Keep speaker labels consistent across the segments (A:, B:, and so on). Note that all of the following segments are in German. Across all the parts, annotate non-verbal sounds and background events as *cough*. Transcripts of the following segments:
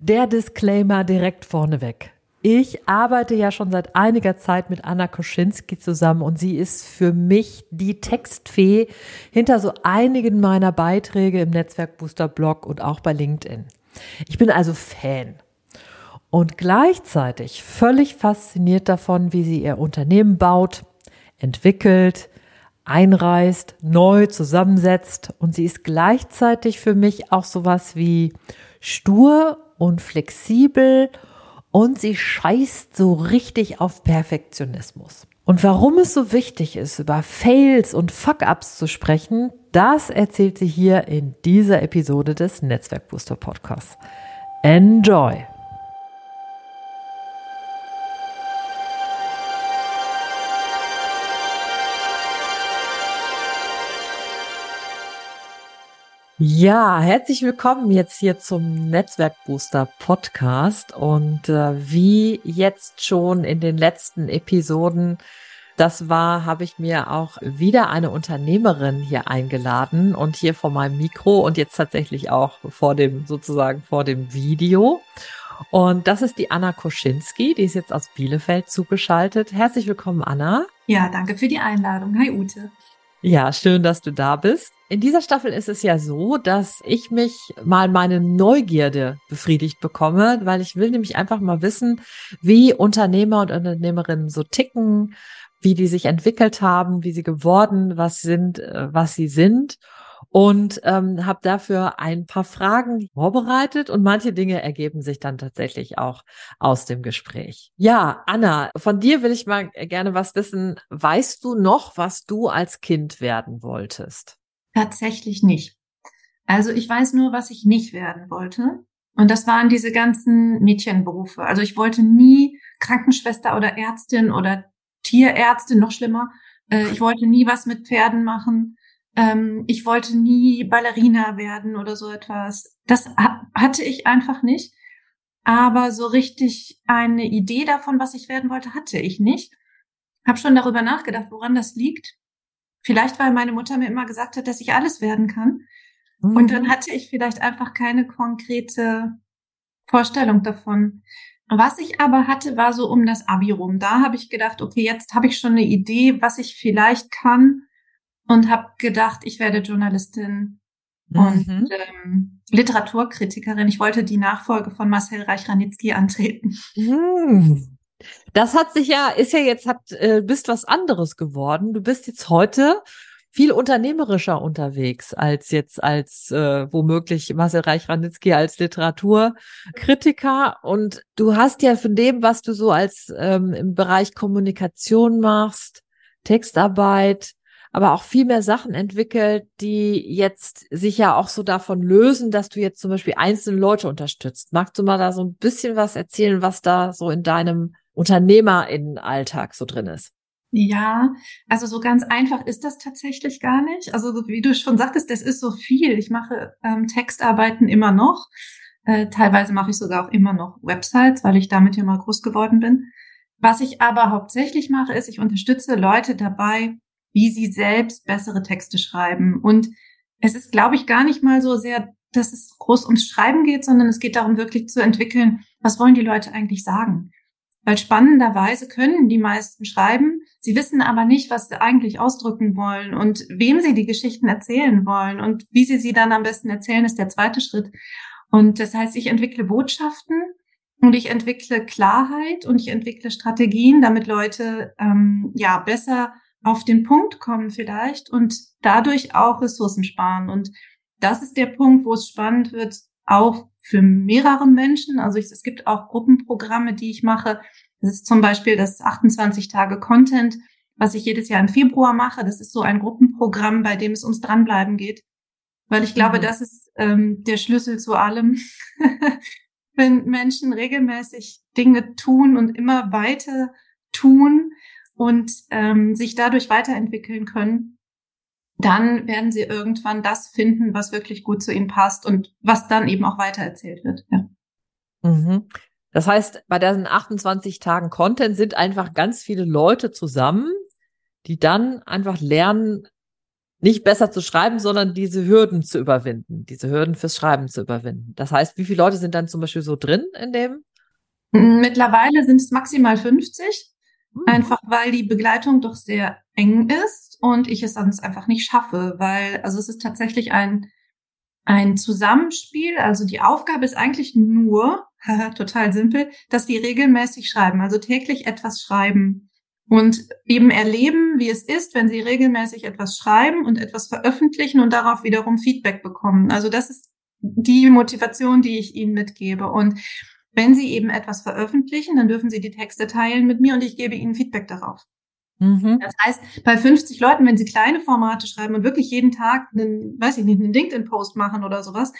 A: Der Disclaimer direkt vorneweg. Ich arbeite ja schon seit einiger Zeit mit Anna Koschinski zusammen und sie ist für mich die Textfee hinter so einigen meiner Beiträge im Netzwerk Booster Blog und auch bei LinkedIn. Ich bin also Fan und gleichzeitig völlig fasziniert davon, wie sie ihr Unternehmen baut, entwickelt, einreißt, neu zusammensetzt und sie ist gleichzeitig für mich auch sowas wie stur und flexibel und sie scheißt so richtig auf Perfektionismus. Und warum es so wichtig ist, über Fails und Fuck-ups zu sprechen, das erzählt sie hier in dieser Episode des Netzwerk Booster Podcasts. Enjoy! Ja, herzlich willkommen jetzt hier zum Netzwerkbooster Podcast und äh, wie jetzt schon in den letzten Episoden das war, habe ich mir auch wieder eine Unternehmerin hier eingeladen und hier vor meinem Mikro und jetzt tatsächlich auch vor dem sozusagen vor dem Video. Und das ist die Anna Koschinski, die ist jetzt aus Bielefeld zugeschaltet. Herzlich willkommen, Anna.
B: Ja, danke für die Einladung. Hi, Ute.
A: Ja, schön, dass du da bist. In dieser Staffel ist es ja so, dass ich mich mal meine Neugierde befriedigt bekomme, weil ich will nämlich einfach mal wissen, wie Unternehmer und Unternehmerinnen so ticken, wie die sich entwickelt haben, wie sie geworden, was sind, äh, was sie sind und ähm, habe dafür ein paar Fragen vorbereitet und manche Dinge ergeben sich dann tatsächlich auch aus dem Gespräch. Ja, Anna, von dir will ich mal gerne was wissen. Weißt du noch, was du als Kind werden wolltest?
B: Tatsächlich nicht. Also ich weiß nur, was ich nicht werden wollte. Und das waren diese ganzen Mädchenberufe. Also ich wollte nie Krankenschwester oder Ärztin oder Tierärztin, noch schlimmer. Äh, ich wollte nie was mit Pferden machen. Ähm, ich wollte nie Ballerina werden oder so etwas. Das hatte ich einfach nicht. Aber so richtig eine Idee davon, was ich werden wollte, hatte ich nicht. Hab schon darüber nachgedacht, woran das liegt. Vielleicht, weil meine Mutter mir immer gesagt hat, dass ich alles werden kann. Mhm. Und dann hatte ich vielleicht einfach keine konkrete Vorstellung davon. Was ich aber hatte, war so um das Abi rum. Da habe ich gedacht, okay, jetzt habe ich schon eine Idee, was ich vielleicht kann und habe gedacht, ich werde Journalistin mhm. und ähm, Literaturkritikerin. Ich wollte die Nachfolge von Marcel Reich-Ranitzky antreten.
A: Mhm. Das hat sich ja, ist ja jetzt, hat, äh, bist was anderes geworden. Du bist jetzt heute viel unternehmerischer unterwegs als jetzt als äh, womöglich Marcel Reich-Ranitzky als Literaturkritiker. Und du hast ja von dem, was du so als ähm, im Bereich Kommunikation machst, Textarbeit, aber auch viel mehr Sachen entwickelt, die jetzt sich ja auch so davon lösen, dass du jetzt zum Beispiel einzelne Leute unterstützt. Magst du mal da so ein bisschen was erzählen, was da so in deinem Unternehmerinnenalltag so drin ist?
B: Ja, also so ganz einfach ist das tatsächlich gar nicht. Also wie du schon sagtest, das ist so viel. Ich mache ähm, Textarbeiten immer noch. Äh, teilweise mache ich sogar auch immer noch Websites, weil ich damit ja mal groß geworden bin. Was ich aber hauptsächlich mache, ist, ich unterstütze Leute dabei, wie sie selbst bessere Texte schreiben. Und es ist, glaube ich, gar nicht mal so sehr, dass es groß ums Schreiben geht, sondern es geht darum, wirklich zu entwickeln, was wollen die Leute eigentlich sagen. Weil spannenderweise können die meisten schreiben, sie wissen aber nicht, was sie eigentlich ausdrücken wollen und wem sie die Geschichten erzählen wollen und wie sie sie dann am besten erzählen, ist der zweite Schritt. Und das heißt, ich entwickle Botschaften und ich entwickle Klarheit und ich entwickle Strategien, damit Leute ähm, ja besser auf den Punkt kommen vielleicht und dadurch auch Ressourcen sparen. Und das ist der Punkt, wo es spannend wird, auch für mehrere Menschen. Also ich, es gibt auch Gruppenprogramme, die ich mache. Das ist zum Beispiel das 28 Tage Content, was ich jedes Jahr im Februar mache. Das ist so ein Gruppenprogramm, bei dem es ums Dranbleiben geht. Weil ich glaube, mhm. das ist ähm, der Schlüssel zu allem. *laughs* Wenn Menschen regelmäßig Dinge tun und immer weiter tun, und ähm, sich dadurch weiterentwickeln können, dann werden sie irgendwann das finden, was wirklich gut zu ihnen passt und was dann eben auch weitererzählt wird. Ja.
A: Mhm. Das heißt, bei diesen 28 Tagen Content sind einfach ganz viele Leute zusammen, die dann einfach lernen, nicht besser zu schreiben, sondern diese Hürden zu überwinden, diese Hürden fürs Schreiben zu überwinden. Das heißt, wie viele Leute sind dann zum Beispiel so drin in dem?
B: Mittlerweile sind es maximal 50, hm. Einfach weil die Begleitung doch sehr eng ist und ich es sonst einfach nicht schaffe, weil, also es ist tatsächlich ein, ein Zusammenspiel. Also die Aufgabe ist eigentlich nur, *laughs* total simpel, dass die regelmäßig schreiben, also täglich etwas schreiben und eben erleben, wie es ist, wenn sie regelmäßig etwas schreiben und etwas veröffentlichen und darauf wiederum Feedback bekommen. Also das ist die Motivation, die ich ihnen mitgebe. Und wenn sie eben etwas veröffentlichen, dann dürfen sie die Texte teilen mit mir und ich gebe ihnen Feedback darauf. Mhm. Das heißt, bei 50 Leuten, wenn sie kleine Formate schreiben und wirklich jeden Tag einen, weiß ich nicht, einen LinkedIn-Post machen oder sowas,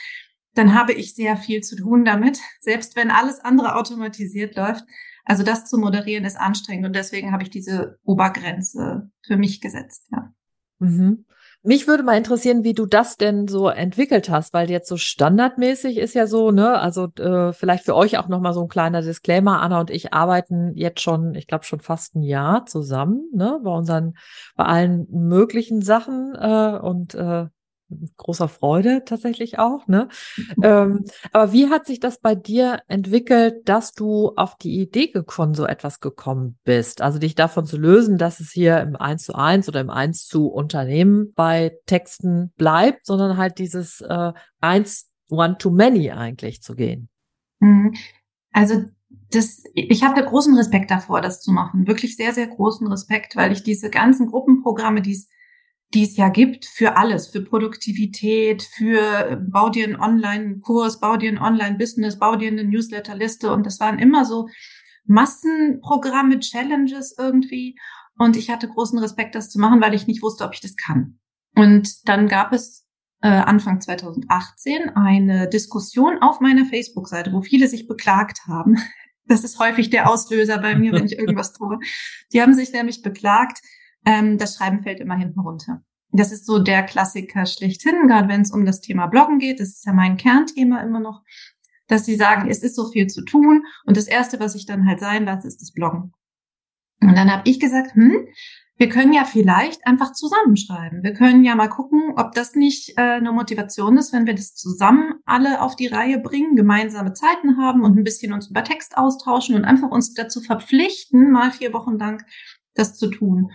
B: dann habe ich sehr viel zu tun damit, *laughs* selbst wenn alles andere automatisiert läuft. Also das zu moderieren ist anstrengend und deswegen habe ich diese Obergrenze für mich gesetzt, ja.
A: Mhm. Mich würde mal interessieren, wie du das denn so entwickelt hast, weil jetzt so standardmäßig ist ja so, ne, also äh, vielleicht für euch auch nochmal so ein kleiner Disclaimer. Anna und ich arbeiten jetzt schon, ich glaube schon fast ein Jahr zusammen, ne, bei unseren, bei allen möglichen Sachen äh, und äh, großer Freude tatsächlich auch, ne? Ähm, aber wie hat sich das bei dir entwickelt, dass du auf die Idee von so etwas gekommen bist? Also dich davon zu lösen, dass es hier im Eins zu eins oder im Eins zu Unternehmen bei Texten bleibt, sondern halt dieses äh, Eins One to Many eigentlich zu gehen.
B: Mhm. Also das, ich habe großen Respekt davor, das zu machen. Wirklich sehr, sehr großen Respekt, weil ich diese ganzen Gruppenprogramme, die es die es ja gibt für alles, für Produktivität, für bau dir einen Online-Kurs, bau dir ein Online-Business, bau dir eine Newsletterliste und das waren immer so Massenprogramme, Challenges irgendwie und ich hatte großen Respekt, das zu machen, weil ich nicht wusste, ob ich das kann. Und dann gab es äh, Anfang 2018 eine Diskussion auf meiner Facebook-Seite, wo viele sich beklagt haben. *laughs* Das ist häufig der Auslöser bei mir, wenn ich irgendwas tue. Die haben sich nämlich beklagt, ähm, das Schreiben fällt immer hinten runter. Das ist so der Klassiker schlechthin, gerade wenn es um das Thema Bloggen geht. Das ist ja mein Kernthema immer noch, dass sie sagen, es ist so viel zu tun und das Erste, was ich dann halt sein lasse, ist das Bloggen. Und dann habe ich gesagt, hm, wir können ja vielleicht einfach zusammenschreiben. Wir können ja mal gucken, ob das nicht äh, eine Motivation ist, wenn wir das zusammen alle auf die Reihe bringen, gemeinsame Zeiten haben und ein bisschen uns über Text austauschen und einfach uns dazu verpflichten, mal vier Wochen lang das zu tun.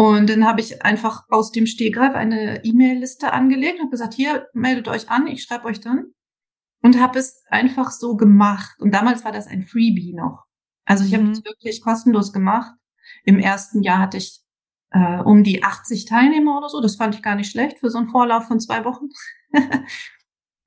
B: Und dann habe ich einfach aus dem Stehgreif eine E-Mail-Liste angelegt und gesagt, hier, meldet euch an, ich schreibe euch dann. Und habe es einfach so gemacht. Und damals war das ein Freebie noch. Also ich mhm. habe es wirklich kostenlos gemacht. Im ersten Jahr hatte ich äh, um die 80 Teilnehmer oder so. Das fand ich gar nicht schlecht für so einen Vorlauf von zwei Wochen. *laughs*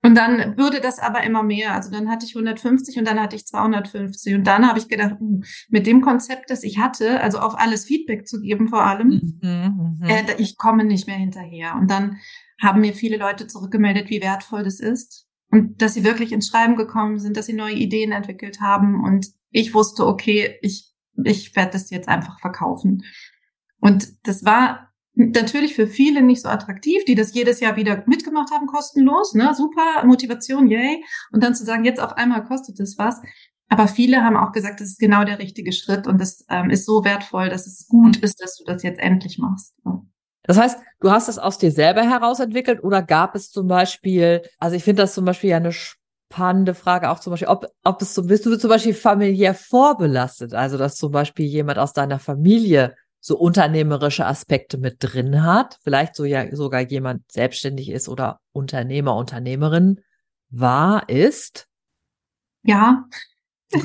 B: Und dann würde das aber immer mehr. Also dann hatte ich 150 und dann hatte ich 250. Und dann habe ich gedacht, uh, mit dem Konzept, das ich hatte, also auf alles Feedback zu geben vor allem, mhm, mhm, äh, ich komme nicht mehr hinterher. Und dann haben mir viele Leute zurückgemeldet, wie wertvoll das ist. Und dass sie wirklich ins Schreiben gekommen sind, dass sie neue Ideen entwickelt haben. Und ich wusste, okay, ich, ich werde das jetzt einfach verkaufen. Und das war natürlich für viele nicht so attraktiv, die das jedes Jahr wieder mitgemacht haben, kostenlos, ne, super, Motivation, yay. Und dann zu sagen, jetzt auf einmal kostet es was. Aber viele haben auch gesagt, das ist genau der richtige Schritt und das ähm, ist so wertvoll, dass es gut ist, dass du das jetzt endlich machst.
A: Das heißt, du hast es aus dir selber heraus entwickelt oder gab es zum Beispiel, also ich finde das zum Beispiel ja eine spannende Frage, auch zum Beispiel, ob, ob es so, bist du zum Beispiel familiär vorbelastet, also dass zum Beispiel jemand aus deiner Familie so unternehmerische Aspekte mit drin hat, vielleicht so ja sogar jemand selbstständig ist oder Unternehmer, Unternehmerin war, ist?
B: Ja. *laughs*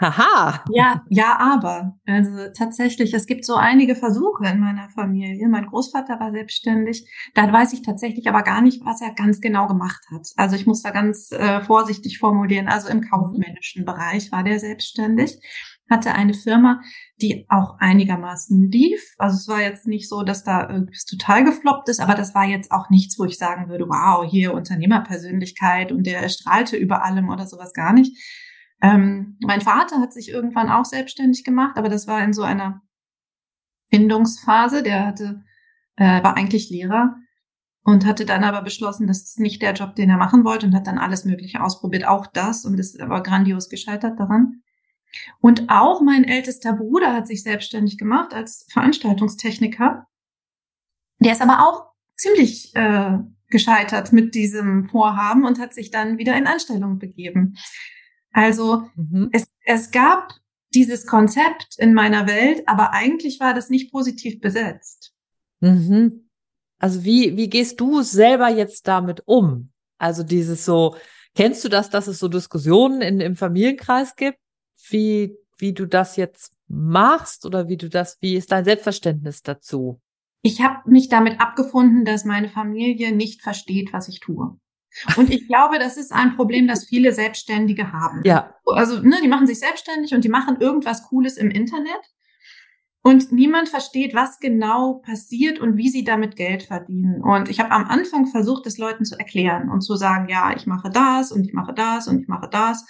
A: Haha.
B: Ja, ja, aber. Also tatsächlich, es gibt so einige Versuche in meiner Familie. Mein Großvater war selbstständig. Da weiß ich tatsächlich aber gar nicht, was er ganz genau gemacht hat. Also ich muss da ganz äh, vorsichtig formulieren. Also im kaufmännischen Bereich war der selbstständig hatte eine Firma, die auch einigermaßen lief. Also es war jetzt nicht so, dass da irgendwas total gefloppt ist, aber das war jetzt auch nichts, wo ich sagen würde, wow, hier Unternehmerpersönlichkeit und der strahlte über allem oder sowas gar nicht. Ähm, mein Vater hat sich irgendwann auch selbstständig gemacht, aber das war in so einer Findungsphase. Der hatte, äh, war eigentlich Lehrer und hatte dann aber beschlossen, das ist nicht der Job, den er machen wollte und hat dann alles Mögliche ausprobiert, auch das und ist aber grandios gescheitert daran. Und auch mein ältester Bruder hat sich selbstständig gemacht als Veranstaltungstechniker. Der ist aber auch ziemlich äh, gescheitert mit diesem Vorhaben und hat sich dann wieder in Anstellung begeben. Also mhm. es, es gab dieses Konzept in meiner Welt, aber eigentlich war das nicht positiv besetzt.
A: Mhm. Also wie, wie gehst du selber jetzt damit um? Also dieses so, kennst du das, dass es so Diskussionen in, im Familienkreis gibt, wie, wie du das jetzt machst oder wie du das, wie ist dein Selbstverständnis dazu?
B: Ich habe mich damit abgefunden, dass meine Familie nicht versteht, was ich tue. Und ich glaube, das ist ein Problem, das viele Selbstständige haben.
A: Ja.
B: Also, ne, die machen sich selbstständig und die machen irgendwas Cooles im Internet. Und niemand versteht, was genau passiert und wie sie damit Geld verdienen. Und ich habe am Anfang versucht, es Leuten zu erklären und zu sagen, ja, ich mache das und ich mache das und ich mache das.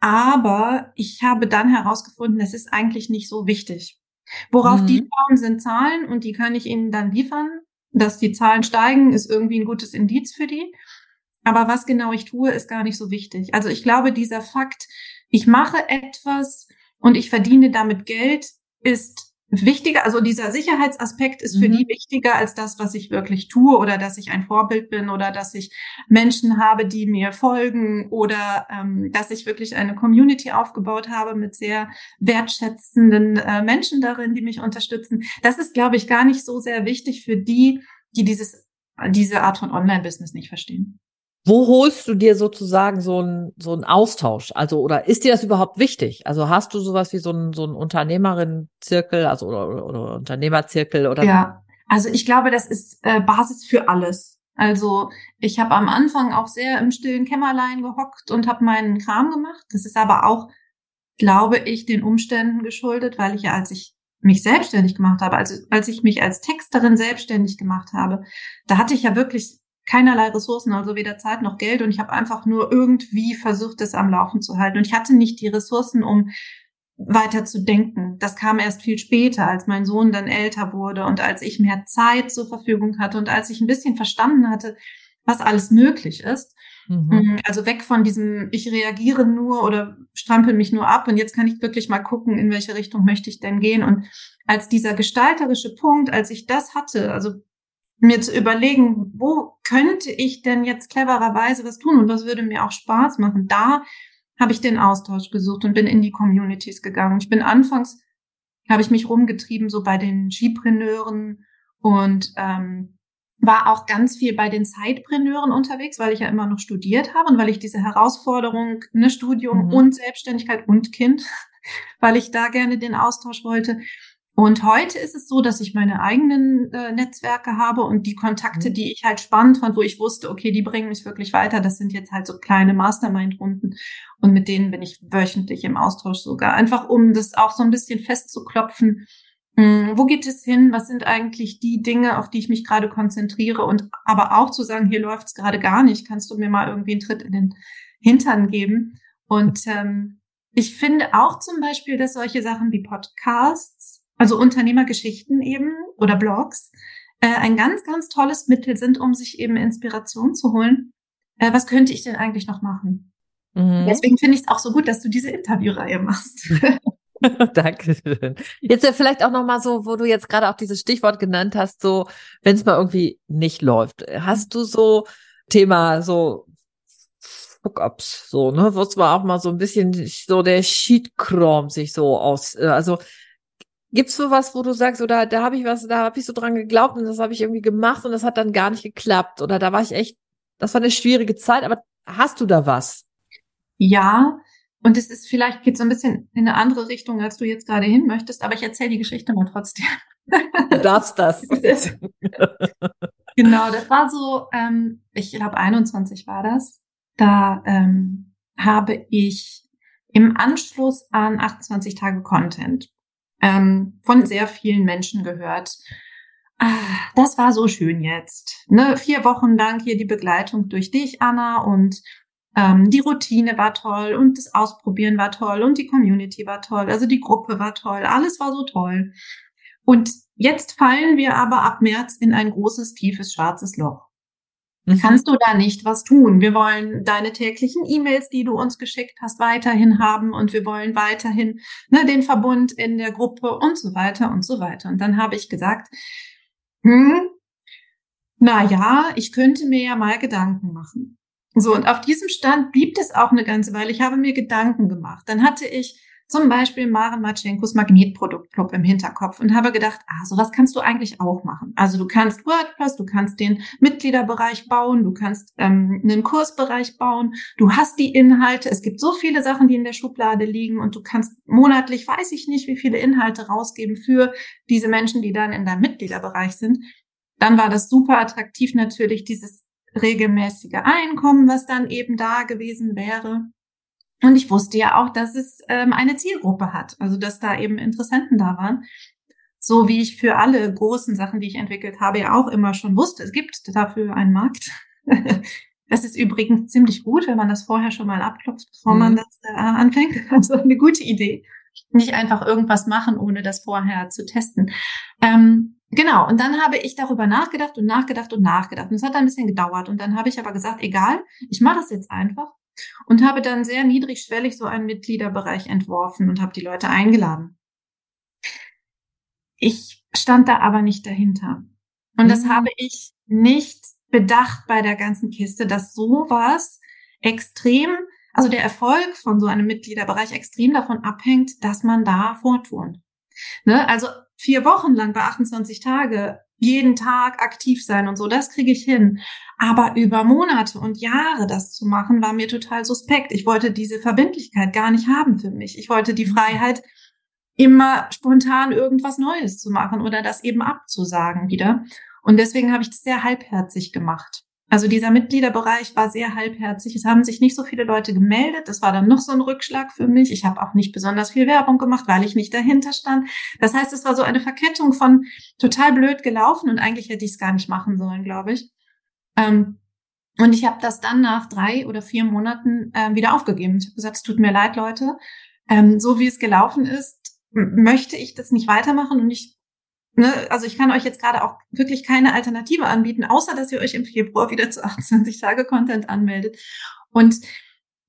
B: Aber ich habe dann herausgefunden, das ist eigentlich nicht so wichtig. Worauf mhm. die schauen, sind Zahlen und die kann ich ihnen dann liefern. Dass die Zahlen steigen, ist irgendwie ein gutes Indiz für die. Aber was genau ich tue, ist gar nicht so wichtig. Also ich glaube, dieser Fakt, ich mache etwas und ich verdiene damit Geld, ist wichtiger, also dieser Sicherheitsaspekt ist für mhm. die wichtiger als das, was ich wirklich tue oder dass ich ein Vorbild bin oder dass ich Menschen habe, die mir folgen oder ähm, dass ich wirklich eine Community aufgebaut habe mit sehr wertschätzenden äh, Menschen darin, die mich unterstützen. Das ist, glaube ich, gar nicht so sehr wichtig für die, die dieses, diese Art von Online-Business nicht verstehen.
A: Wo holst du dir sozusagen so einen so einen Austausch? Also oder ist dir das überhaupt wichtig? Also hast du sowas wie so einen so einen Unternehmerinnenzirkel, also oder, oder, oder Unternehmerzirkel oder?
B: Ja, also ich glaube, das ist äh, Basis für alles. Also ich habe am Anfang auch sehr im stillen Kämmerlein gehockt und habe meinen Kram gemacht. Das ist aber auch, glaube ich, den Umständen geschuldet, weil ich ja, als ich mich selbstständig gemacht habe, also als ich mich als Texterin selbstständig gemacht habe, da hatte ich ja wirklich keinerlei Ressourcen, also weder Zeit noch Geld. Und ich habe einfach nur irgendwie versucht, es am Laufen zu halten. Und ich hatte nicht die Ressourcen, um weiter zu denken. Das kam erst viel später, als mein Sohn dann älter wurde und als ich mehr Zeit zur Verfügung hatte und als ich ein bisschen verstanden hatte, was alles möglich ist. Mhm. Mm, also weg von diesem, ich reagiere nur oder strampel mich nur ab und jetzt kann ich wirklich mal gucken, in welche Richtung möchte ich denn gehen. Und als dieser gestalterische Punkt, als ich das hatte, also mir zu überlegen, wo könnte ich denn jetzt clevererweise was tun und was würde mir auch Spaß machen. Da habe ich den Austausch gesucht und bin in die Communities gegangen. Ich bin anfangs, habe ich mich rumgetrieben, so bei den Skipreneuren und ähm, war auch ganz viel bei den Zeitpreneuren unterwegs, weil ich ja immer noch studiert habe und weil ich diese Herausforderung, ne, Studium mhm. und Selbstständigkeit und Kind, *laughs* weil ich da gerne den Austausch wollte, und heute ist es so, dass ich meine eigenen äh, Netzwerke habe und die Kontakte, mhm. die ich halt spannend fand, wo ich wusste, okay, die bringen mich wirklich weiter, das sind jetzt halt so kleine Mastermind-Runden und mit denen bin ich wöchentlich im Austausch sogar, einfach um das auch so ein bisschen festzuklopfen. Hm, wo geht es hin? Was sind eigentlich die Dinge, auf die ich mich gerade konzentriere? Und aber auch zu sagen, hier läuft es gerade gar nicht, kannst du mir mal irgendwie einen Tritt in den Hintern geben? Und ähm, ich finde auch zum Beispiel, dass solche Sachen wie Podcasts also Unternehmergeschichten eben oder Blogs, äh, ein ganz, ganz tolles Mittel sind, um sich eben Inspiration zu holen. Äh, was könnte ich denn eigentlich noch machen? Mhm. Deswegen finde ich es auch so gut, dass du diese Interviewreihe machst. *laughs*
A: Dankeschön. Jetzt ja vielleicht auch noch mal so, wo du jetzt gerade auch dieses Stichwort genannt hast, so wenn es mal irgendwie nicht läuft. Hast du so Thema so Fuck-ups, so, ne, wo es mal auch mal so ein bisschen so der Sheet-Chrome sich so aus, äh, also Gibt's so was, wo du sagst, oder da habe ich was, da habe ich so dran geglaubt und das habe ich irgendwie gemacht und das hat dann gar nicht geklappt oder da war ich echt, das war eine schwierige Zeit, aber hast du da was?
B: Ja, und es ist vielleicht geht so ein bisschen in eine andere Richtung, als du jetzt gerade hin möchtest, aber ich erzähle die Geschichte mal trotzdem.
A: Du darfst das. *laughs*
B: genau, das war so, ähm, ich glaube 21 war das. Da ähm, habe ich im Anschluss an 28 Tage Content ähm, von sehr vielen Menschen gehört. Ah, das war so schön jetzt. Ne? Vier Wochen lang hier die Begleitung durch dich, Anna, und ähm, die Routine war toll und das Ausprobieren war toll und die Community war toll, also die Gruppe war toll, alles war so toll. Und jetzt fallen wir aber ab März in ein großes, tiefes, schwarzes Loch. Mhm. Kannst du da nicht was tun? Wir wollen deine täglichen E-Mails, die du uns geschickt hast, weiterhin haben und wir wollen weiterhin ne, den Verbund in der Gruppe und so weiter und so weiter. Und dann habe ich gesagt, hm, na ja, ich könnte mir ja mal Gedanken machen. So, und auf diesem Stand blieb es auch eine ganze Weile. Ich habe mir Gedanken gemacht. Dann hatte ich zum Beispiel Maren Matschenkos Magnetproduktclub im Hinterkopf und habe gedacht, ah, sowas kannst du eigentlich auch machen. Also du kannst WordPress, du kannst den Mitgliederbereich bauen, du kannst ähm, einen Kursbereich bauen, du hast die Inhalte. Es gibt so viele Sachen, die in der Schublade liegen und du kannst monatlich, weiß ich nicht, wie viele Inhalte rausgeben für diese Menschen, die dann in deinem Mitgliederbereich sind. Dann war das super attraktiv natürlich, dieses regelmäßige Einkommen, was dann eben da gewesen wäre. Und ich wusste ja auch, dass es ähm, eine Zielgruppe hat, also dass da eben Interessenten da waren. So wie ich für alle großen Sachen, die ich entwickelt habe, ja auch immer schon wusste, es gibt dafür einen Markt. *laughs* das ist übrigens ziemlich gut, wenn man das vorher schon mal abklopft, bevor mhm. man das äh, anfängt. *laughs* Also eine gute Idee. Nicht einfach irgendwas machen, ohne das vorher zu testen. Ähm, genau, und dann habe ich darüber nachgedacht und nachgedacht und nachgedacht. Und es hat ein bisschen gedauert. Und dann habe ich aber gesagt, egal, ich mache es jetzt einfach und habe dann sehr niedrigschwellig so einen Mitgliederbereich entworfen und habe die Leute eingeladen. Ich stand da aber nicht dahinter. Und das mhm. habe ich nicht bedacht bei der ganzen Kiste, dass sowas extrem, also der Erfolg von so einem Mitgliederbereich extrem davon abhängt, dass man da fortwohnt. Ne? Also vier Wochen lang bei 28 Tage jeden Tag aktiv sein und so, das kriege ich hin. Aber über Monate und Jahre das zu machen, war mir total suspekt. Ich wollte diese Verbindlichkeit gar nicht haben für mich. Ich wollte die. Freiheit, immer spontan irgendwas Neues zu machen oder das eben abzusagen wieder. Und deswegen habe ich das sehr halbherzig gemacht. Also dieser Mitgliederbereich war sehr halbherzig. Es haben sich nicht so viele Leute gemeldet. Das war dann noch so ein Rückschlag für mich. Ich habe auch nicht besonders viel Werbung gemacht, weil ich nicht dahinter stand. Das heißt, es war so eine Verkettung von total blöd gelaufen und eigentlich hätte ich es gar nicht machen sollen, glaube ich. Ähm, und ich habe das dann nach drei oder vier Monaten äh, wieder aufgegeben. Ich habe gesagt, es tut mir leid, Leute. Ähm, so wie es gelaufen ist, möchte ich das nicht weitermachen und ich Ne, also ich kann euch jetzt gerade auch wirklich keine Alternative anbieten, außer dass ihr euch im Februar wieder zu 28 Tage Content anmeldet. Und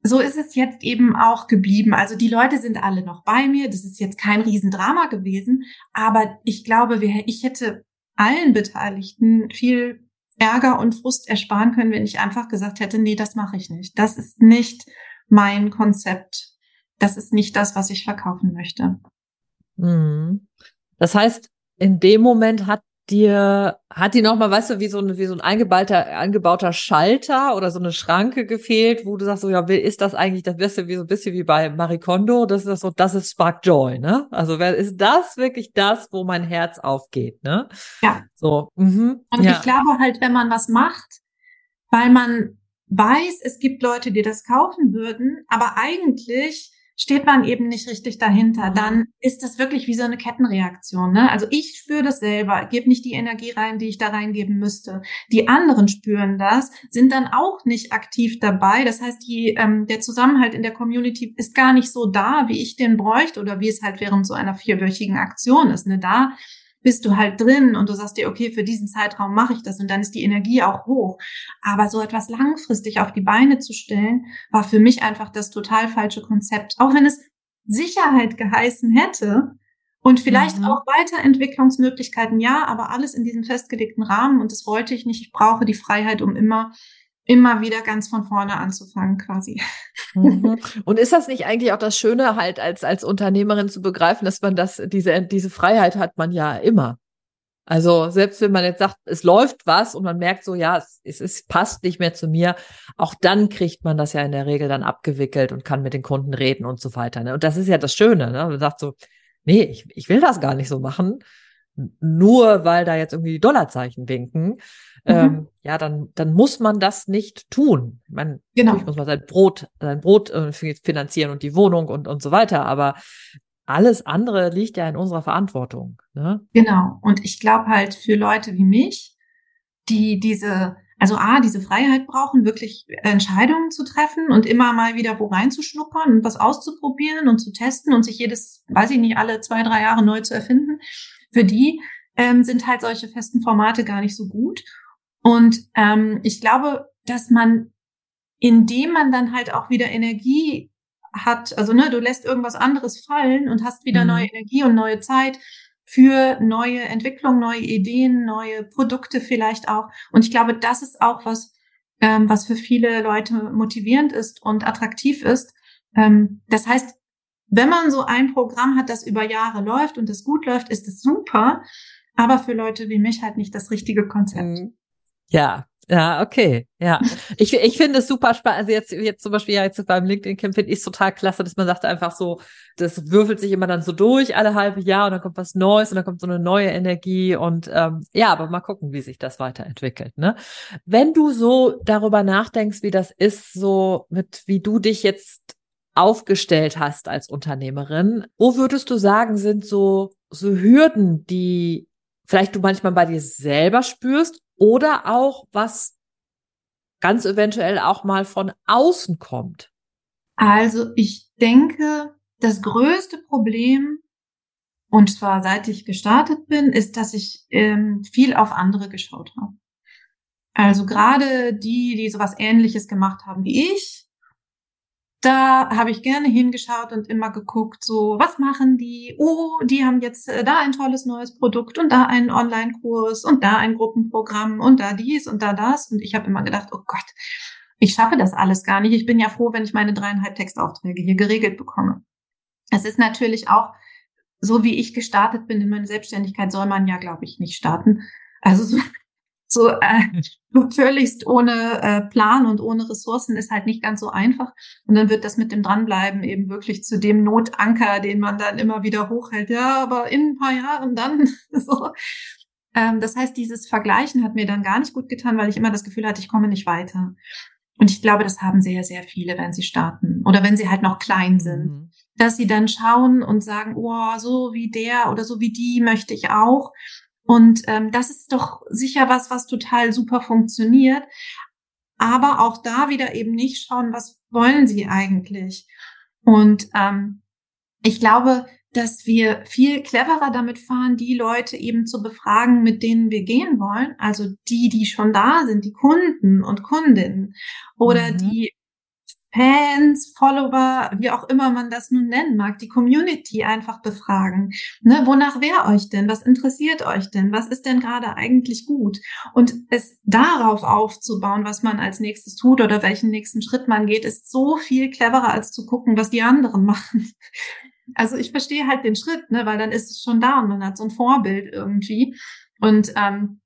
B: so ist es jetzt eben auch geblieben. Also die Leute sind alle noch bei mir. Das ist jetzt kein Riesendrama gewesen, aber ich glaube, ich hätte allen Beteiligten viel Ärger und Frust ersparen können, wenn ich einfach gesagt hätte, nee, das mache ich nicht. Das ist nicht mein Konzept. Das ist nicht das, was ich verkaufen möchte.
A: Mhm. Das heißt, in dem Moment hat dir, hat dir nochmal, weißt du, wie so, ein wie so ein eingebauter, eingebauter Schalter oder so eine Schranke gefehlt, wo du sagst, so, ja, ist das eigentlich, das wirst du wie so ein bisschen wie bei Marikondo, das ist so, das ist Spark Joy, ne? Also, ist das wirklich das, wo mein Herz aufgeht, ne?
B: Ja.
A: So,
B: mhm, Und ja. ich glaube halt, wenn man was macht, weil man weiß, es gibt Leute, die das kaufen würden, aber eigentlich steht man eben nicht richtig dahinter, dann ist das wirklich wie so eine Kettenreaktion. Ne? Also ich spüre das selber, gebe nicht die Energie rein, die ich da reingeben müsste. Die anderen spüren das, sind dann auch nicht aktiv dabei. Das heißt, die, ähm, der Zusammenhalt in der Community ist gar nicht so da, wie ich den bräuchte oder wie es halt während so einer vierwöchigen Aktion ist. Ne? Da bist du halt drin und du sagst dir, okay, für diesen Zeitraum mache ich das und dann ist die Energie auch hoch. Aber so etwas langfristig auf die Beine zu stellen, war für mich einfach das total falsche Konzept. Auch wenn es Sicherheit geheißen hätte und vielleicht mhm. auch Weiterentwicklungsmöglichkeiten, ja, aber alles in diesem festgelegten Rahmen und das wollte ich nicht. Ich brauche die Freiheit, um immer immer wieder ganz von vorne anzufangen quasi.
A: Mhm. *laughs* Und ist das nicht eigentlich auch das Schöne halt als, als Unternehmerin zu begreifen, dass man das, diese, diese Freiheit hat man ja immer. Also selbst wenn man jetzt sagt, es läuft was und man merkt so, ja, es, es, es passt nicht mehr zu mir, auch dann kriegt man das ja in der Regel dann abgewickelt und kann mit den Kunden reden und so weiter. Ne? Und das ist ja das Schöne. Ne? Man sagt so, nee, ich, ich will das gar nicht so machen, nur weil da jetzt irgendwie die Dollarzeichen winken, mhm. ähm, ja, dann, dann muss man das nicht tun. Man, genau. muss man sein Brot, sein Brot äh, finanzieren und die Wohnung und, und so weiter, aber alles andere liegt ja in unserer Verantwortung. Ne?
B: Genau. Und ich glaube halt für Leute wie mich, die diese, also A, diese Freiheit brauchen, wirklich Entscheidungen zu treffen und immer mal wieder wo reinzuschnuppern und was auszuprobieren und zu testen und sich jedes, weiß ich nicht, alle zwei, drei Jahre neu zu erfinden für die ähm, sind halt solche festen Formate gar nicht so gut. Und ähm, ich glaube, dass man, indem man dann halt auch wieder Energie hat, also ne, du lässt irgendwas anderes fallen und hast wieder mhm. neue Energie und neue Zeit für neue Entwicklung, neue Ideen, neue Produkte vielleicht auch. Und ich glaube, das ist auch was, ähm, was für viele Leute motivierend ist und attraktiv ist. Ähm, das heißt, wenn man so ein Programm hat, das über Jahre läuft und das gut läuft, ist es super. Aber für Leute wie mich halt nicht das richtige Konzept. Mhm.
A: Ja, ja, okay, ja. Ich, ich finde es super spannend. Also jetzt, jetzt zum Beispiel ja, jetzt beim LinkedIn-Camp finde ich es total klasse, dass man sagt einfach so, das würfelt sich immer dann so durch alle halbe Jahr und dann kommt was Neues und dann kommt so eine neue Energie und ähm, ja, aber mal gucken, wie sich das weiterentwickelt. Ne? Wenn du so darüber nachdenkst, wie das ist, so mit wie du dich jetzt aufgestellt hast als Unternehmerin, wo würdest du sagen, sind so so Hürden, die vielleicht du manchmal bei dir selber spürst oder auch was ganz eventuell auch mal von außen kommt?
B: Also ich denke, das größte Problem, und zwar seit ich gestartet bin, ist, dass ich ähm, viel auf andere geschaut habe. Also gerade die, die sowas ähnliches gemacht haben wie ich, da habe ich gerne hingeschaut und immer geguckt, so, was machen die? Oh, die haben jetzt äh, da ein tolles neues Produkt und da einen Online-Kurs und da ein Gruppenprogramm und da dies und da das. Und ich habe immer gedacht, oh Gott, ich schaffe das alles gar nicht. Ich bin ja froh, wenn ich meine dreieinhalb Textaufträge hier geregelt bekomme. Es ist natürlich auch, so wie ich gestartet bin in meine Selbstständigkeit, soll man ja, glaube ich, nicht starten. Also so, so äh, völligst ohne äh, Plan und ohne Ressourcen ist halt nicht ganz so einfach. Und dann wird das mit dem Dranbleiben eben wirklich zu dem Notanker, den man dann immer wieder hochhält. Ja, aber in ein paar Jahren dann *laughs* so. Ähm, das heißt, dieses Vergleichen hat mir dann gar nicht gut getan, weil ich immer das Gefühl hatte, ich komme nicht weiter. Und ich glaube, das haben sehr, sehr viele, wenn sie starten oder wenn sie halt noch klein sind, mhm. dass sie dann schauen und sagen, oh, so wie der oder so wie die möchte ich auch. Und ähm, das ist doch sicher was, was total super funktioniert. Aber auch da wieder eben nicht schauen, was wollen sie eigentlich. Und ähm, ich glaube, dass wir viel cleverer damit fahren, die Leute eben zu befragen, mit denen wir gehen wollen. Also die, die schon da sind, die Kunden und Kundinnen oder mhm. die Fans, Follower, wie auch immer man das nun nennen mag, die Community einfach befragen. Ne, wonach wäre euch denn? Was interessiert euch denn? Was ist denn gerade eigentlich gut? Und es darauf aufzubauen, was man als nächstes tut oder welchen nächsten Schritt man geht, ist so viel cleverer, als zu gucken, was die anderen *laughs* machen. Also ich verstehe halt den Schritt, ne, weil dann ist es schon da und man hat so ein Vorbild irgendwie. Und ähm,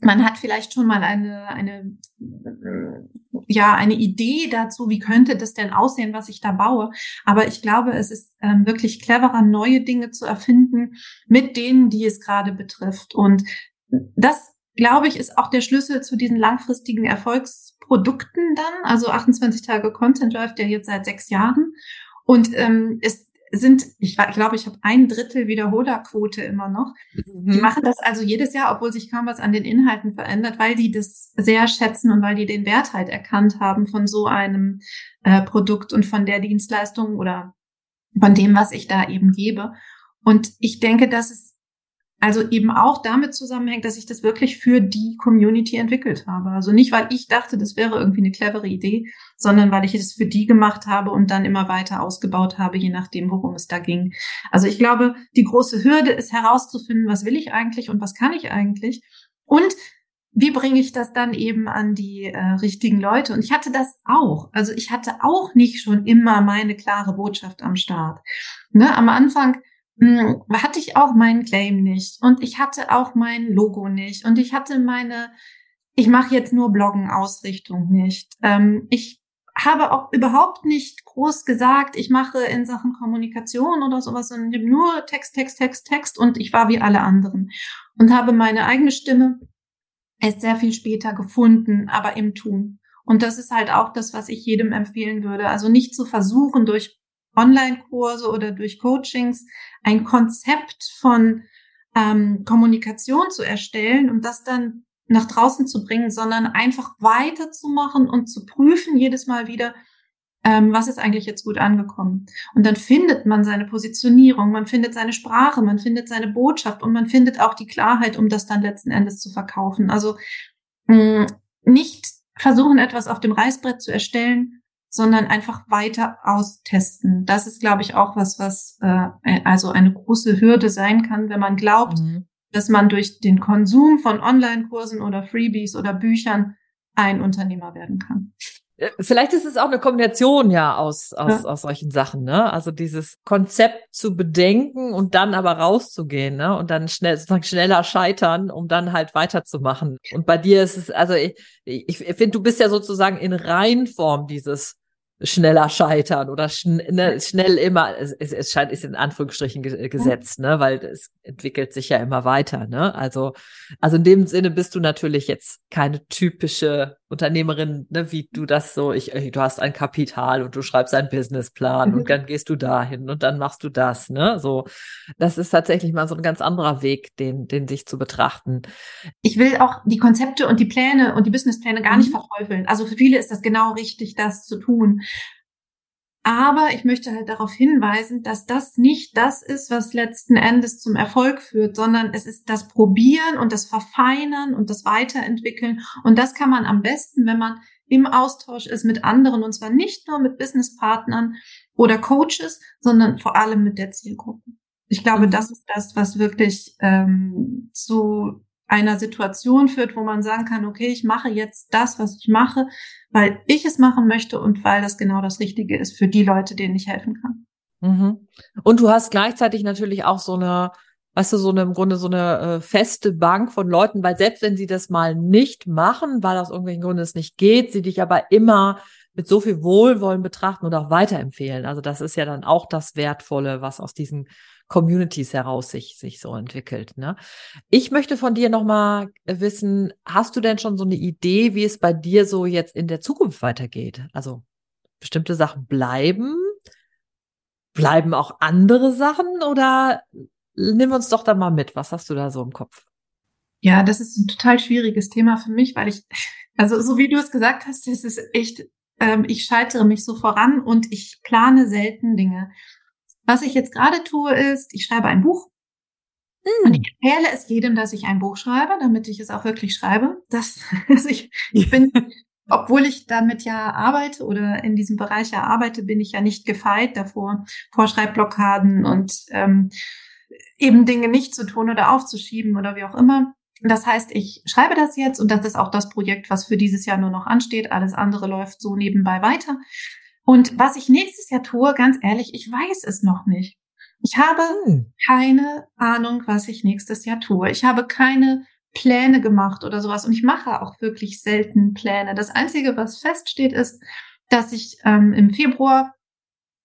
B: man hat vielleicht schon mal eine, eine, ja, eine Idee dazu, wie könnte das denn aussehen, was ich da baue. Aber ich glaube, es ist ähm, wirklich cleverer, neue Dinge zu erfinden mit denen, die es gerade betrifft. Und das, glaube ich, ist auch der Schlüssel zu diesen langfristigen Erfolgsprodukten dann. Also 28 Tage Content läuft ja jetzt seit sechs Jahren. Und ähm, es sind, ich glaube, ich habe ein Drittel Wiederholerquote immer noch. Mhm. Die machen das also jedes Jahr, obwohl sich kaum was an den Inhalten verändert, weil die das sehr schätzen und weil die den Wert halt erkannt haben von so einem äh, Produkt und von der Dienstleistung oder von dem, was ich da eben gebe. Und ich denke, dass es also eben auch damit zusammenhängt, dass ich das wirklich für die Community entwickelt habe. Also nicht, weil ich dachte, das wäre irgendwie eine clevere Idee, sondern weil ich es für die gemacht habe und dann immer weiter ausgebaut habe, je nachdem, worum es da ging. Also ich glaube, die große Hürde ist herauszufinden, was will ich eigentlich und was kann ich eigentlich und wie bringe ich das dann eben an die äh, richtigen Leute? Und ich hatte das auch. Also ich hatte auch nicht schon immer meine klare Botschaft am Start. Ne? Am Anfang hatte ich auch meinen Claim nicht und ich hatte auch mein Logo nicht und ich hatte meine, ich mache jetzt nur Bloggen Ausrichtung nicht. Ähm, ich habe auch überhaupt nicht groß gesagt, ich mache in Sachen Kommunikation oder sowas, sondern nur Text, Text, Text, Text und ich war wie alle anderen und habe meine eigene Stimme erst sehr viel später gefunden, aber im Tun. Und das ist halt auch das, was ich jedem empfehlen würde. Also nicht zu versuchen, durch Online-Kurse oder durch Coachings ein Konzept von ähm, Kommunikation zu erstellen und das dann nach draußen zu bringen, sondern einfach weiterzumachen und zu prüfen jedes Mal wieder, ähm, was ist eigentlich jetzt gut angekommen. Und dann findet man seine Positionierung, man findet seine Sprache, man findet seine Botschaft und man findet auch die Klarheit, um das dann letzten Endes zu verkaufen. Also mh, nicht versuchen, etwas auf dem Reißbrett zu erstellen, sondern einfach weiter austesten. Das ist, glaube ich, auch was, was äh, also eine große Hürde sein kann, wenn man glaubt, mhm. dass man durch den Konsum von Online-Kursen oder Freebies oder Büchern ein Unternehmer werden kann.
A: Vielleicht ist es auch eine Kombination ja aus, aus, ja. aus solchen Sachen, ne? Also dieses Konzept zu bedenken und dann aber rauszugehen, ne? Und dann schnell, sozusagen schneller scheitern, um dann halt weiterzumachen. Und bei dir ist es, also ich, ich, ich finde, du bist ja sozusagen in Reinform dieses schneller scheitern oder schn ne, schnell immer, es, es scheint, ist in Anführungsstrichen gesetzt, ne, weil es entwickelt sich ja immer weiter, ne? Also, also in dem Sinne bist du natürlich jetzt keine typische Unternehmerin, ne, wie du das so, ich, du hast ein Kapital und du schreibst einen Businessplan mhm. und dann gehst du dahin und dann machst du das, ne? So, das ist tatsächlich mal so ein ganz anderer Weg, den, den sich zu betrachten.
B: Ich will auch die Konzepte und die Pläne und die Businesspläne gar nicht mhm. verteufeln. Also für viele ist das genau richtig, das zu tun. Aber ich möchte halt darauf hinweisen, dass das nicht das ist, was letzten Endes zum Erfolg führt, sondern es ist das Probieren und das Verfeinern und das Weiterentwickeln. Und das kann man am besten, wenn man im Austausch ist mit anderen und zwar nicht nur mit Businesspartnern oder Coaches, sondern vor allem mit der Zielgruppe. Ich glaube, mhm. das ist das, was wirklich ähm, zu einer Situation führt, wo man sagen kann, okay, ich mache jetzt das, was ich mache, weil ich es machen möchte und weil das genau das Richtige ist für die Leute, denen ich helfen kann.
A: Mhm. Und du hast gleichzeitig natürlich auch so eine, weißt du, so eine im Grunde so eine äh, feste Bank von Leuten, weil selbst wenn sie das mal nicht machen, weil aus irgendwelchen Gründen es nicht geht, sie dich aber immer mit so viel Wohlwollen betrachten und auch weiterempfehlen. Also das ist ja dann auch das Wertvolle, was aus diesen Communities heraus sich, sich so entwickelt. Ne? Ich möchte von dir nochmal wissen, hast du denn schon so eine Idee, wie es bei dir so jetzt in der Zukunft weitergeht? Also bestimmte Sachen bleiben? Bleiben auch andere Sachen oder nimm uns doch da mal mit. Was hast du da so im Kopf?
B: Ja, das ist ein total schwieriges Thema für mich, weil ich, *laughs* also so wie du es gesagt hast, es ist echt, ähm, ich scheitere mich so voran und ich plane selten Dinge. Was ich jetzt gerade tue, ist, ich schreibe ein Buch. Mm. Und ich empfehle es jedem, dass ich ein Buch schreibe, damit ich es auch wirklich schreibe. Das, *laughs* also ich, ich bin, *laughs* obwohl ich damit ja arbeite oder in diesem Bereich ja arbeite, bin ich ja nicht gefeit davor, Vorschreibblockaden und ähm, eben Dinge nicht zu tun oder aufzuschieben oder wie auch immer. Das heißt, ich schreibe das jetzt und das ist auch das Projekt, was für dieses Jahr nur noch ansteht. Alles andere läuft so nebenbei weiter. Und was ich nächstes Jahr tue, ganz ehrlich, ich weiß es noch nicht. Ich habe hm. keine Ahnung, was ich nächstes Jahr tue. Ich habe keine Pläne gemacht oder sowas. Und ich mache auch wirklich selten Pläne. Das Einzige, was feststeht, ist, dass ich ähm, im Februar,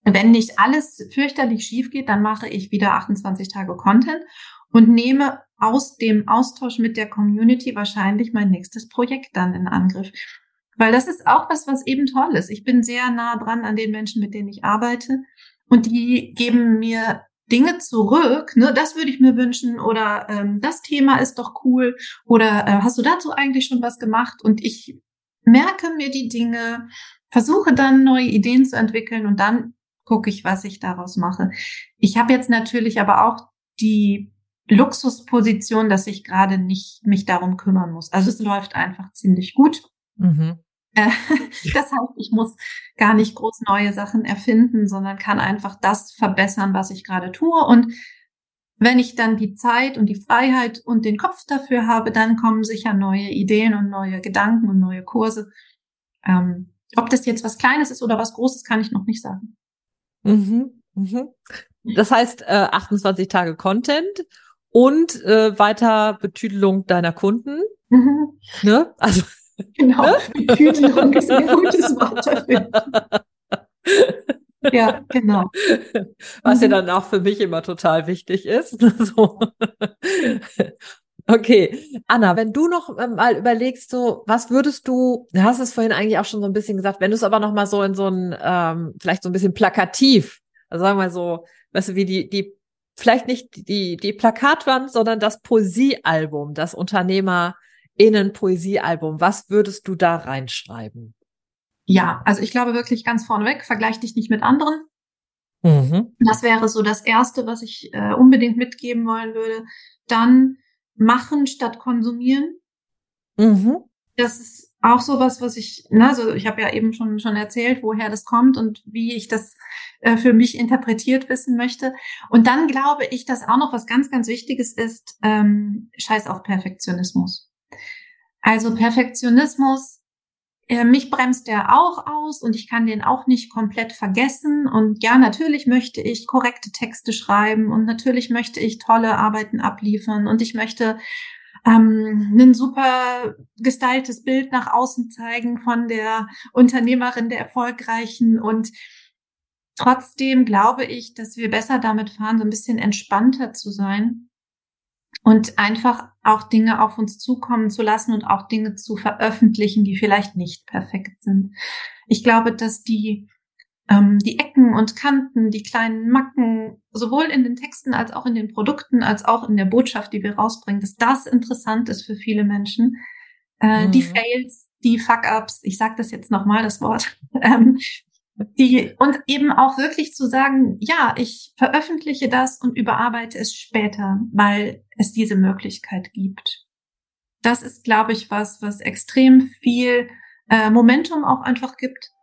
B: wenn nicht alles fürchterlich schief geht, dann mache ich wieder 28 Tage Content und nehme aus dem Austausch mit der Community wahrscheinlich mein nächstes Projekt dann in Angriff. Weil das ist auch was, was eben toll ist. Ich bin sehr nah dran an den Menschen, mit denen ich arbeite. Und die geben mir Dinge zurück, ne, das würde ich mir wünschen oder ähm, das Thema ist doch cool oder äh, hast du dazu eigentlich schon was gemacht? Und ich merke mir die Dinge, versuche dann neue Ideen zu entwickeln und dann gucke ich, was ich daraus mache. Ich habe jetzt natürlich aber auch die Luxusposition, dass ich gerade nicht mich darum kümmern muss. Also es läuft einfach ziemlich gut. Mhm. Äh, *laughs* das heißt, ich muss gar nicht groß neue Sachen erfinden, sondern kann einfach das verbessern, was ich gerade tue. Und wenn ich dann die Zeit und die Freiheit und den Kopf dafür habe, dann kommen sicher neue Ideen und neue Gedanken und neue Kurse. Ähm, ob das jetzt was Kleines ist oder was Großes, kann ich noch nicht sagen.
A: Mhm, mhm. Das heißt, äh, 28 Tage Content und äh, weiter Betüdelung deiner Kunden. Mhm. Ne? Also
B: Genau, Betütelung ist ein gutes Wort dafür. *laughs* Ja, genau.
A: Was ja mhm. dann auch für mich immer total wichtig ist. *laughs* so. Okay, Anna, wenn du noch ähm, mal überlegst, so was würdest du, du hast es vorhin eigentlich auch schon so ein bisschen gesagt, wenn du es aber noch mal so in so ein, ähm, vielleicht so ein bisschen plakativ, also sagen wir so, weißt du, wie die, die, vielleicht nicht die, die Plakatwand, sondern das Poesiealbum, das Unternehmer in ein Poesiealbum. Was würdest du da reinschreiben?
B: Ja, also ich glaube wirklich ganz vorneweg, vergleich dich nicht mit anderen. Mhm. Das wäre so das Erste, was ich äh, unbedingt mitgeben wollen würde. Dann machen statt konsumieren. Mhm. Das ist auch sowas, was ich, ne, also ich habe ja eben schon schon erzählt, woher das kommt und wie ich das äh, für mich interpretiert wissen möchte. Und dann glaube ich, dass auch noch was ganz, ganz Wichtiges ist, ähm, Scheiß auf Perfektionismus. Also Perfektionismus, äh, mich bremst der auch aus und ich kann den auch nicht komplett vergessen. Und ja, natürlich möchte ich korrekte Texte schreiben und natürlich möchte ich tolle Arbeiten abliefern und ich möchte ähm, ein super gestyltes Bild nach außen zeigen von der Unternehmerin, der Erfolgreichen. Und trotzdem glaube ich, dass wir besser damit fahren, so ein bisschen entspannter zu sein und einfach auch Dinge auf uns zukommen zu lassen und auch Dinge zu veröffentlichen, die vielleicht nicht perfekt sind. Ich glaube, dass die ähm, die Ecken und Kanten, die kleinen Macken, sowohl in den Texten als auch in den Produkten, als auch in der Botschaft, die wir rausbringen, dass das interessant ist für viele Menschen. Äh, mhm. Die Fails, die Fuck-ups, ich sage das jetzt nochmal, das Wort, *laughs* ähm, die, und eben auch wirklich zu sagen, ja, ich veröffentliche das und überarbeite es später, weil es diese Möglichkeit gibt. Das ist, glaube ich, was, was extrem viel äh, Momentum auch einfach gibt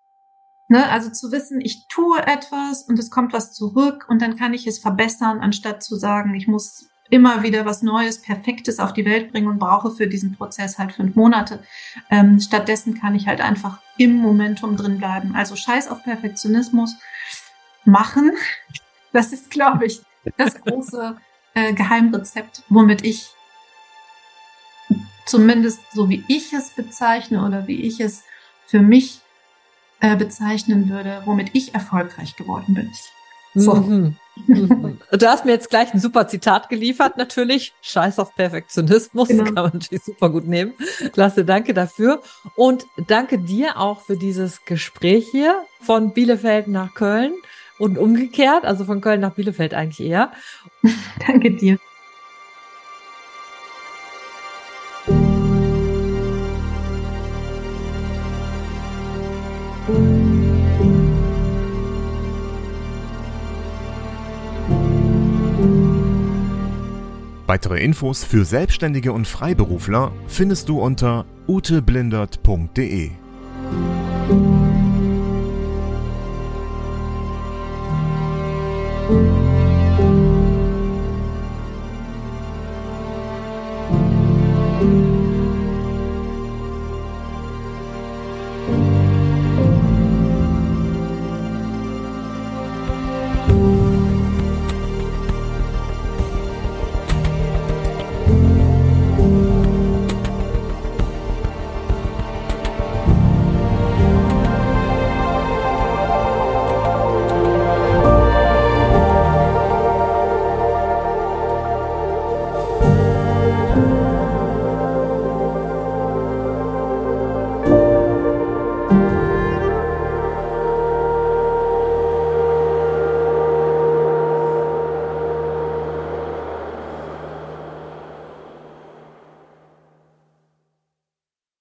B: Ne? Also zu wissen, ich tue etwas und es kommt was zurück und dann kann ich es verbessern, anstatt zu sagen, ich muss immer wieder was Neues, Perfektes auf die Welt bringen und brauche für diesen Prozess halt fünf Monate. Ähm, stattdessen kann ich halt einfach im Momentum drin bleiben. Also scheiß auf Perfektionismus machen. Das ist, glaube ich, das große *laughs* äh, Geheimrezept, womit ich zumindest so wie ich es bezeichne oder wie ich es für mich äh, bezeichnen würde, womit ich erfolgreich geworden bin. So.
A: Mhm. Mhm. *laughs* Du hast mir jetzt gleich ein super Zitat geliefert, natürlich. Scheiß auf Perfektionismus, genau. *laughs* kann man natürlich super gut nehmen. Klasse, danke dafür. Und danke dir auch für dieses Gespräch hier von Bielefeld nach Köln und umgekehrt, also von Köln nach Bielefeld eigentlich eher. *laughs*
B: danke dir.
C: Weitere Infos für Selbstständige und Freiberufler findest du unter uteblindert.de.